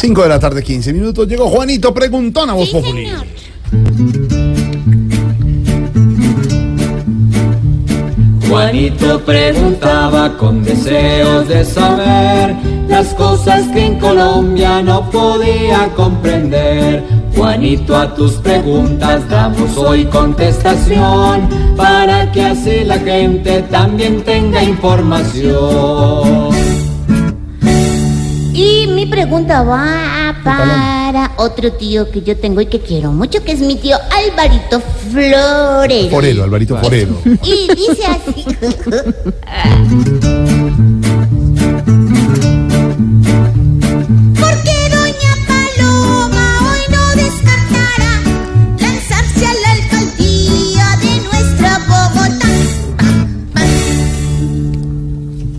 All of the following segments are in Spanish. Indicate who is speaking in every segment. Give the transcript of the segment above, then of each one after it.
Speaker 1: 5 de la tarde, 15 minutos. Llegó Juanito Preguntón a Voz Populi.
Speaker 2: Juanito preguntaba con deseos de saber las cosas que en Colombia no podía comprender. Juanito, a tus preguntas damos hoy contestación para que así la gente también tenga información.
Speaker 3: Mi pregunta va para otro tío que yo tengo y que quiero mucho, que es mi tío Alvarito Flores.
Speaker 1: Forelo, Alvarito Forelo.
Speaker 3: Y dice así.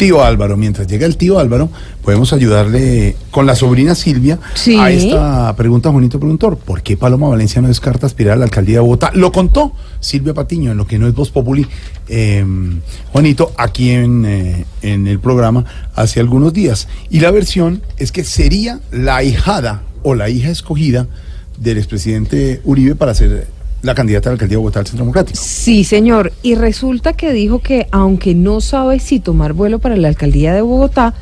Speaker 1: Tío Álvaro, mientras llega el tío Álvaro, podemos ayudarle con la sobrina Silvia
Speaker 4: Sí.
Speaker 1: a esta pregunta, Juanito Preguntor. ¿Por qué Paloma Valencia no descarta aspirar a la alcaldía de Bogotá? Lo contó Silvia Patiño en lo que no es Voz Populi, eh, Juanito, aquí en, eh, en el programa hace algunos días. Y la versión es que sería la ahijada o la hija escogida del expresidente Uribe para ser la candidata a la alcaldía de Bogotá del Centro Democrático.
Speaker 4: Sí, señor. Y resulta que dijo que aunque no sabe si tomar vuelo para la alcaldía de Bogotá,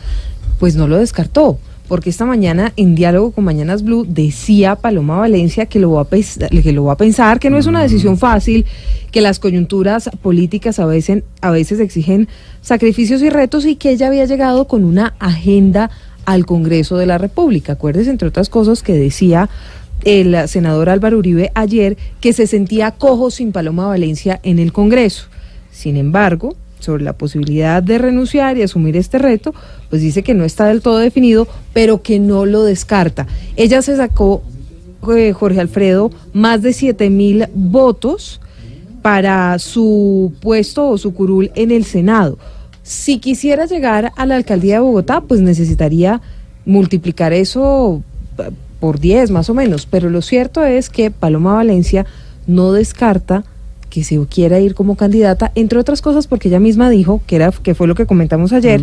Speaker 4: pues no lo descartó. Porque esta mañana, en diálogo con Mañanas Blue, decía Paloma Valencia que lo va a, pens- que lo va a pensar, que no es una decisión fácil, que las coyunturas políticas a veces, a veces exigen sacrificios y retos y que ella había llegado con una agenda al Congreso de la República. Acuérdese, entre otras cosas, que decía el senador Álvaro Uribe ayer que se sentía cojo sin Paloma Valencia en el Congreso. Sin embargo, sobre la posibilidad de renunciar y asumir este reto, pues dice que no está del todo definido, pero que no lo descarta. Ella se sacó, eh, Jorge Alfredo, más de 7 mil votos para su puesto o su curul en el Senado. Si quisiera llegar a la alcaldía de Bogotá, pues necesitaría multiplicar eso eh, por 10 más o menos, pero lo cierto es que Paloma Valencia no descarta que se quiera ir como candidata, entre otras cosas porque ella misma dijo, que, era, que fue lo que comentamos ayer,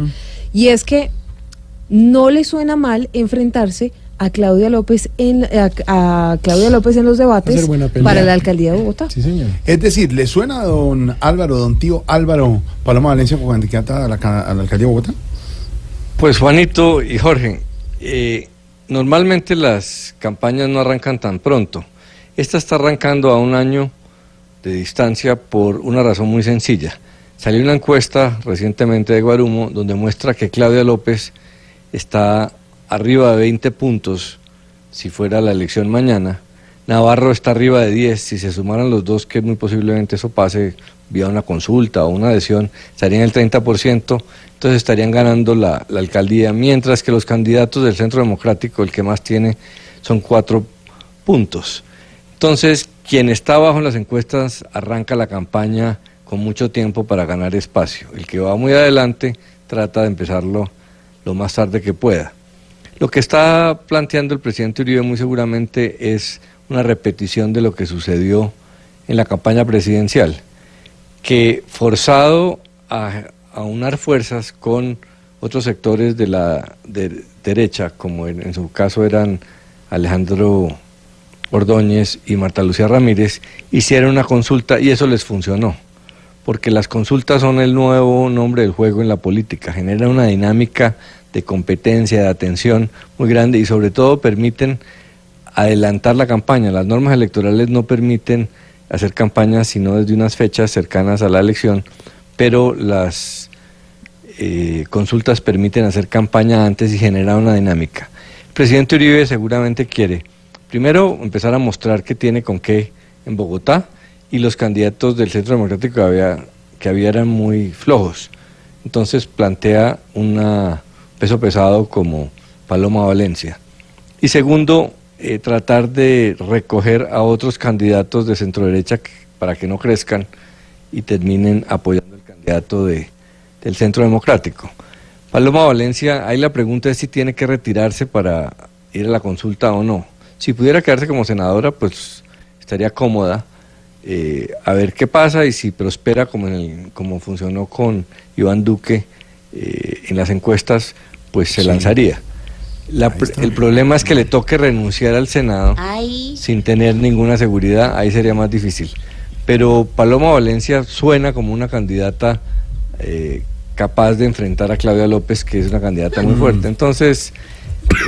Speaker 4: y es que no le suena mal enfrentarse a Claudia López en a, a Claudia López en los debates para la alcaldía de Bogotá.
Speaker 5: Sí, señor.
Speaker 1: Es decir, ¿le suena a don Álvaro, don tío Álvaro Paloma Valencia como candidata a la, ca- a la alcaldía de Bogotá?
Speaker 6: Pues Juanito y Jorge, eh, normalmente las campañas no arrancan tan pronto. Esta está arrancando a un año de distancia por una razón muy sencilla. Salió una encuesta recientemente de Guarumo donde muestra que Claudia López está arriba de 20 puntos si fuera la elección mañana. Navarro está arriba de 10. Si se sumaran los dos, que muy posiblemente eso pase vía una consulta o una adhesión, estarían el 30%, entonces estarían ganando la, alcaldía, mientras que los candidatos del Centro Democrático, el que más tiene, son cuatro puntos. Entonces, quien está abajo en las encuestas arranca la campaña con mucho tiempo para ganar espacio. El que va muy adelante trata de empezarlo lo más tarde que pueda. Lo que está planteando el presidente Uribe muy seguramente es una repetición de lo que sucedió en la campaña presidencial, que forzado a aunar fuerzas con otros sectores de la de- derecha, como en su caso eran Alejandro Ordóñez y Marta Lucía Ramírez, hicieron una consulta y eso les funcionó, porque las consultas son el nuevo nombre del juego en la política, generan una dinámica de competencia, de atención muy grande y sobre todo permiten adelantar la campaña. Las normas electorales no permiten hacer campañas sino desde unas fechas cercanas a la elección, pero las eh, consultas permiten hacer campaña antes y generar una dinámica. El presidente Uribe seguramente quiere, primero, empezar a mostrar que tiene con qué en Bogotá y los candidatos del Centro Democrático que había, que había eran muy flojos. Entonces plantea un peso pesado como Paloma Valencia. Y segundo, eh, tratar de recoger a otros candidatos de centro derecha para que no crezcan y terminen apoyando al candidato de, del Centro Democrático. Paloma Valencia, ahí la pregunta es si tiene que retirarse para ir a la consulta o no. Si pudiera quedarse como senadora, pues estaría cómoda. eh, a ver qué pasa y si prospera como, en el- como funcionó con Iván Duque eh, en las encuestas, pues se
Speaker 1: Sí.
Speaker 6: lanzaría. La el problema es que le toque renunciar al Senado
Speaker 3: Ay,
Speaker 6: sin tener ninguna seguridad, ahí sería más difícil. Pero Paloma Valencia suena como una candidata eh, capaz de enfrentar a Claudia López, que es una candidata muy fuerte. Entonces,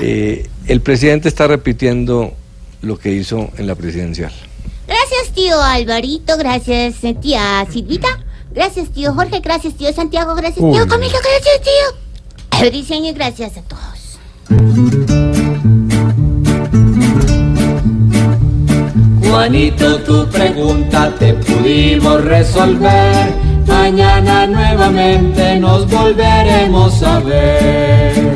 Speaker 6: eh, el presidente está repitiendo lo que hizo en la presidencial.
Speaker 3: gracias tío Alvarito, gracias eh, tía Silvita, gracias tío Jorge, gracias tío Santiago, gracias
Speaker 1: Uy.
Speaker 3: tío Camilo, gracias tío Briseño y gracias a todos.
Speaker 2: Juanito, tu pregunta te pudimos resolver. Mañana nuevamente nos volveremos a ver.